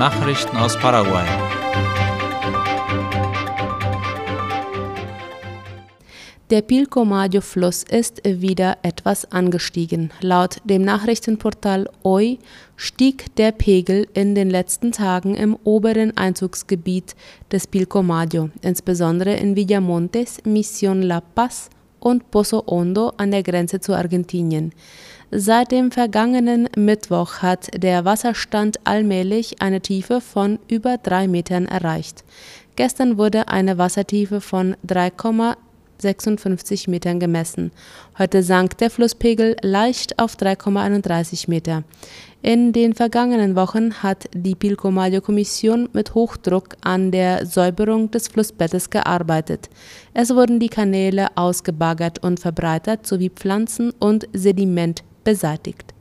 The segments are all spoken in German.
Nachrichten aus Paraguay. Der Pilcomayo-Fluss ist wieder etwas angestiegen. Laut dem Nachrichtenportal OI stieg der Pegel in den letzten Tagen im oberen Einzugsgebiet des Pilcomayo, insbesondere in Villamontes, Mission La Paz und Pozo Hondo an der Grenze zu Argentinien. Seit dem vergangenen Mittwoch hat der Wasserstand allmählich eine Tiefe von über drei Metern erreicht. Gestern wurde eine Wassertiefe von 3,56 Metern gemessen. Heute sank der Flusspegel leicht auf 3,31 Meter. In den vergangenen Wochen hat die Pilcomayo-Kommission mit Hochdruck an der Säuberung des Flussbettes gearbeitet. Es wurden die Kanäle ausgebaggert und verbreitert sowie Pflanzen und Sediment beseitigt.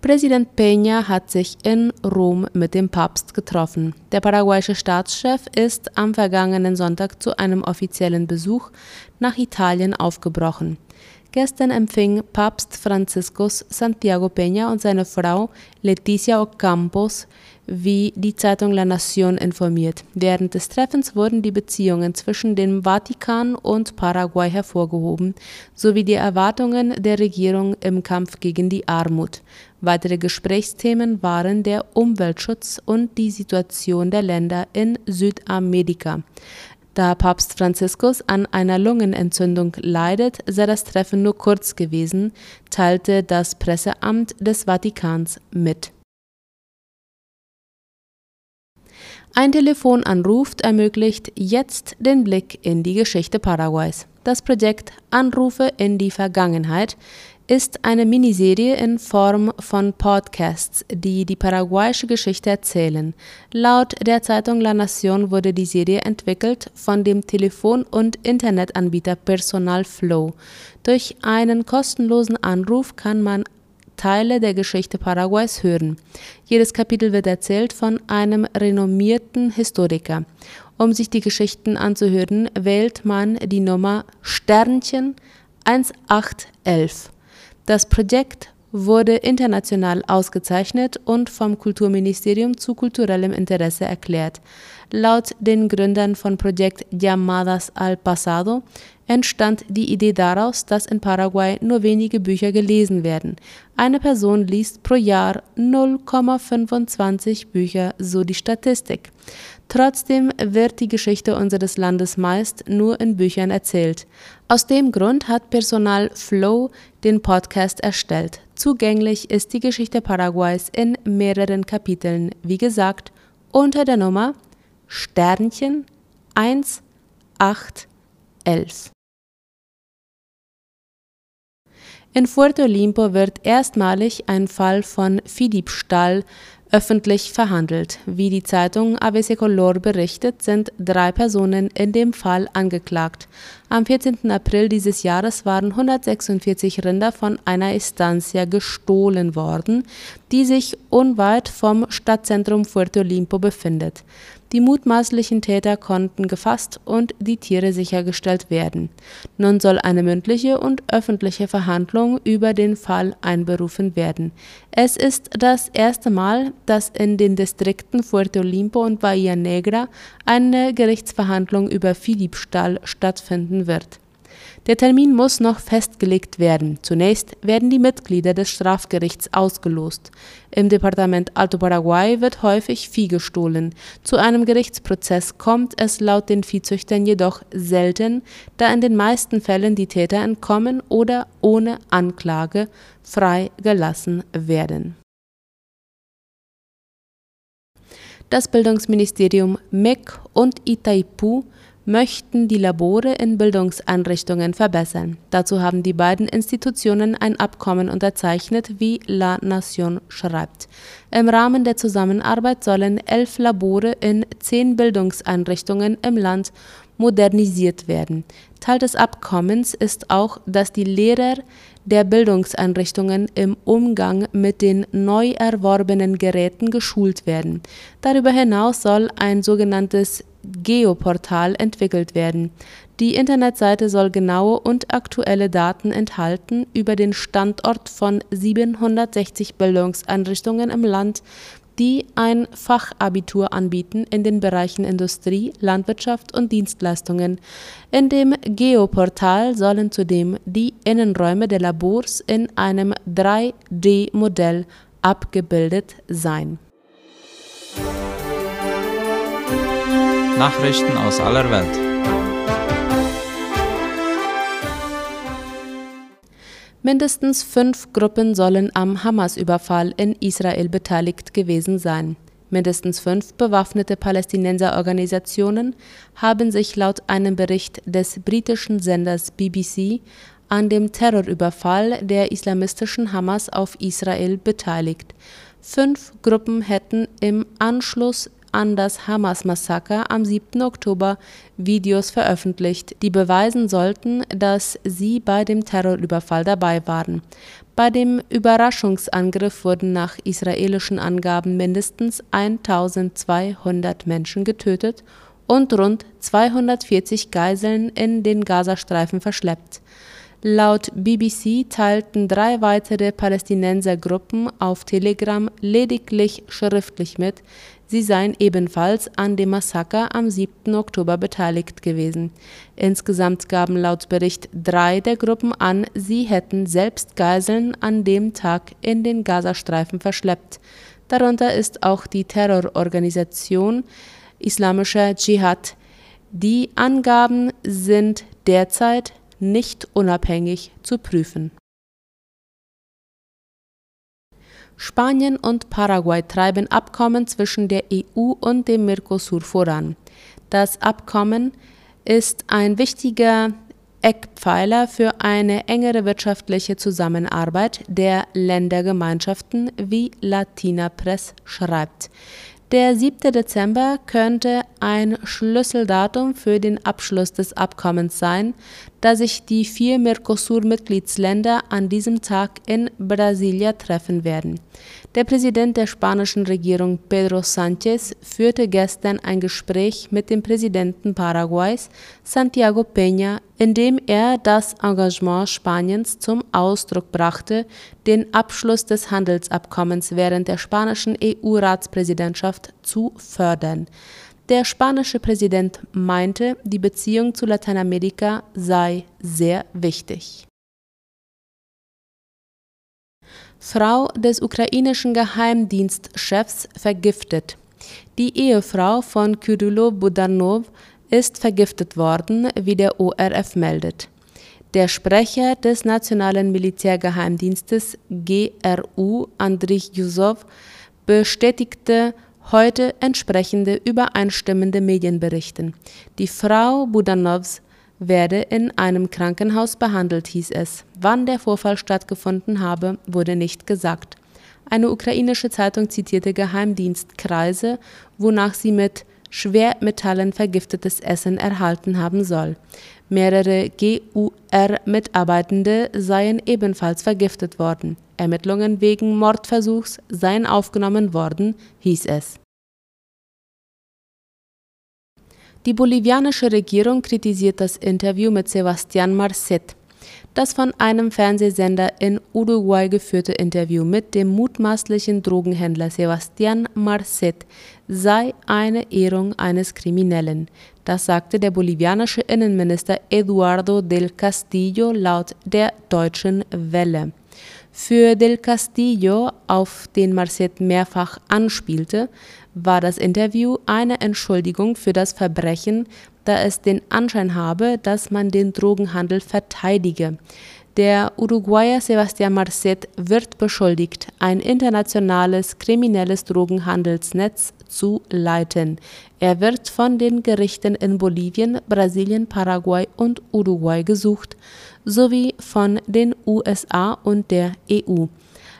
Präsident Peña hat sich in Rom mit dem Papst getroffen. Der paraguayische Staatschef ist am vergangenen Sonntag zu einem offiziellen Besuch nach Italien aufgebrochen. Gestern empfing Papst Franziskus Santiago Peña und seine Frau Leticia Ocampos, wie die Zeitung La Nación informiert. Während des Treffens wurden die Beziehungen zwischen dem Vatikan und Paraguay hervorgehoben, sowie die Erwartungen der Regierung im Kampf gegen die Armut. Weitere Gesprächsthemen waren der Umweltschutz und die Situation der Länder in Südamerika. Da Papst Franziskus an einer Lungenentzündung leidet, sei das Treffen nur kurz gewesen, teilte das Presseamt des Vatikans mit. Ein Telefonanruf ermöglicht jetzt den Blick in die Geschichte Paraguays. Das Projekt Anrufe in die Vergangenheit ist eine Miniserie in Form von Podcasts, die die paraguayische Geschichte erzählen. Laut der Zeitung La Nación wurde die Serie entwickelt von dem Telefon- und Internetanbieter Personal Flow. Durch einen kostenlosen Anruf kann man Teile der Geschichte Paraguays hören. Jedes Kapitel wird erzählt von einem renommierten Historiker. Um sich die Geschichten anzuhören, wählt man die Nummer Sternchen 1811. Das Projekt wurde international ausgezeichnet und vom Kulturministerium zu kulturellem Interesse erklärt. Laut den Gründern von Projekt Llamadas al Pasado entstand die Idee daraus, dass in Paraguay nur wenige Bücher gelesen werden. Eine Person liest pro Jahr 0,25 Bücher, so die Statistik. Trotzdem wird die Geschichte unseres Landes meist nur in Büchern erzählt. Aus dem Grund hat Personal Flow den Podcast erstellt. Zugänglich ist die Geschichte Paraguays in mehreren Kapiteln, wie gesagt, unter der Nummer Sternchen 1811. In Puerto Limpo wird erstmalig ein Fall von Viehdiebstahl öffentlich verhandelt. Wie die Zeitung ABC Color berichtet, sind drei Personen in dem Fall angeklagt. Am 14. April dieses Jahres waren 146 Rinder von einer Estancia gestohlen worden, die sich unweit vom Stadtzentrum Puerto Limpo befindet. Die mutmaßlichen Täter konnten gefasst und die Tiere sichergestellt werden. Nun soll eine mündliche und öffentliche Verhandlung über den Fall einberufen werden. Es ist das erste Mal, dass in den Distrikten Puerto Limpo und Bahia Negra eine Gerichtsverhandlung über Viehdiebstahl stattfinden wird der Termin muss noch festgelegt werden. Zunächst werden die Mitglieder des Strafgerichts ausgelost. Im Departement Alto Paraguay wird häufig Vieh gestohlen. Zu einem Gerichtsprozess kommt es laut den Viehzüchtern jedoch selten, da in den meisten Fällen die Täter entkommen oder ohne Anklage freigelassen werden. Das Bildungsministerium MEC und Itaipu möchten die Labore in Bildungseinrichtungen verbessern. Dazu haben die beiden Institutionen ein Abkommen unterzeichnet, wie La Nation schreibt. Im Rahmen der Zusammenarbeit sollen elf Labore in zehn Bildungseinrichtungen im Land modernisiert werden. Teil des Abkommens ist auch, dass die Lehrer der Bildungseinrichtungen im Umgang mit den neu erworbenen Geräten geschult werden. Darüber hinaus soll ein sogenanntes Geoportal entwickelt werden. Die Internetseite soll genaue und aktuelle Daten enthalten über den Standort von 760 Bildungseinrichtungen im Land, die ein Fachabitur anbieten in den Bereichen Industrie, Landwirtschaft und Dienstleistungen. In dem Geoportal sollen zudem die Innenräume der Labors in einem 3D-Modell abgebildet sein. Nachrichten aus aller Welt. Mindestens fünf Gruppen sollen am Hamas-Überfall in Israel beteiligt gewesen sein. Mindestens fünf bewaffnete Palästinenserorganisationen haben sich laut einem Bericht des britischen Senders BBC an dem Terrorüberfall der islamistischen Hamas auf Israel beteiligt. Fünf Gruppen hätten im Anschluss an das Hamas-Massaker am 7. Oktober Videos veröffentlicht, die beweisen sollten, dass sie bei dem Terrorüberfall dabei waren. Bei dem Überraschungsangriff wurden nach israelischen Angaben mindestens 1200 Menschen getötet und rund 240 Geiseln in den Gazastreifen verschleppt. Laut BBC teilten drei weitere Palästinensergruppen auf Telegram lediglich schriftlich mit, Sie seien ebenfalls an dem Massaker am 7. Oktober beteiligt gewesen. Insgesamt gaben laut Bericht drei der Gruppen an, sie hätten selbst Geiseln an dem Tag in den Gazastreifen verschleppt. Darunter ist auch die Terrororganisation Islamischer Dschihad. Die Angaben sind derzeit nicht unabhängig zu prüfen. Spanien und Paraguay treiben Abkommen zwischen der EU und dem Mercosur voran. Das Abkommen ist ein wichtiger Eckpfeiler für eine engere wirtschaftliche Zusammenarbeit der Ländergemeinschaften, wie Latina Press schreibt. Der 7. Dezember könnte ein Schlüsseldatum für den Abschluss des Abkommens sein, da sich die vier Mercosur-Mitgliedsländer an diesem Tag in Brasilia treffen werden. Der Präsident der spanischen Regierung Pedro Sánchez führte gestern ein Gespräch mit dem Präsidenten Paraguays Santiago Peña, in dem er das Engagement Spaniens zum Ausdruck brachte, den Abschluss des Handelsabkommens während der spanischen EU-Ratspräsidentschaft zu fördern. Der spanische Präsident meinte, die Beziehung zu Lateinamerika sei sehr wichtig. Frau des ukrainischen Geheimdienstchefs vergiftet. Die Ehefrau von Kyrylo Budanov ist vergiftet worden, wie der ORF meldet. Der Sprecher des Nationalen Militärgeheimdienstes GRU, Andrij Yusov, bestätigte heute entsprechende übereinstimmende Medienberichten. Die Frau Budanovs werde in einem Krankenhaus behandelt, hieß es. Wann der Vorfall stattgefunden habe, wurde nicht gesagt. Eine ukrainische Zeitung zitierte Geheimdienstkreise, wonach sie mit Schwermetallen vergiftetes Essen erhalten haben soll. Mehrere GUR-Mitarbeitende seien ebenfalls vergiftet worden. Ermittlungen wegen Mordversuchs seien aufgenommen worden, hieß es. Die bolivianische Regierung kritisiert das Interview mit Sebastián Marcet. Das von einem Fernsehsender in Uruguay geführte Interview mit dem mutmaßlichen Drogenhändler Sebastián Marcet sei eine Ehrung eines Kriminellen. Das sagte der bolivianische Innenminister Eduardo del Castillo laut der Deutschen Welle. Für Del Castillo, auf den Marcet mehrfach anspielte, war das Interview eine Entschuldigung für das Verbrechen, da es den Anschein habe, dass man den Drogenhandel verteidige. Der Uruguayer Sebastián Marcet wird beschuldigt, ein internationales kriminelles Drogenhandelsnetz zu leiten. Er wird von den Gerichten in Bolivien, Brasilien, Paraguay und Uruguay gesucht, sowie von den USA und der EU.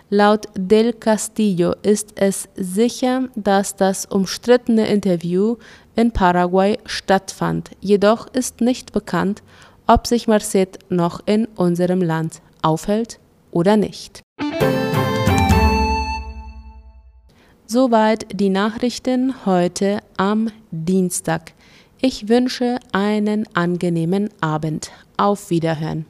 Laut Del Castillo ist es sicher, dass das umstrittene Interview in Paraguay stattfand. Jedoch ist nicht bekannt, ob sich Marcet noch in unserem Land aufhält oder nicht. Soweit die Nachrichten heute am Dienstag. Ich wünsche einen angenehmen Abend. Auf Wiederhören.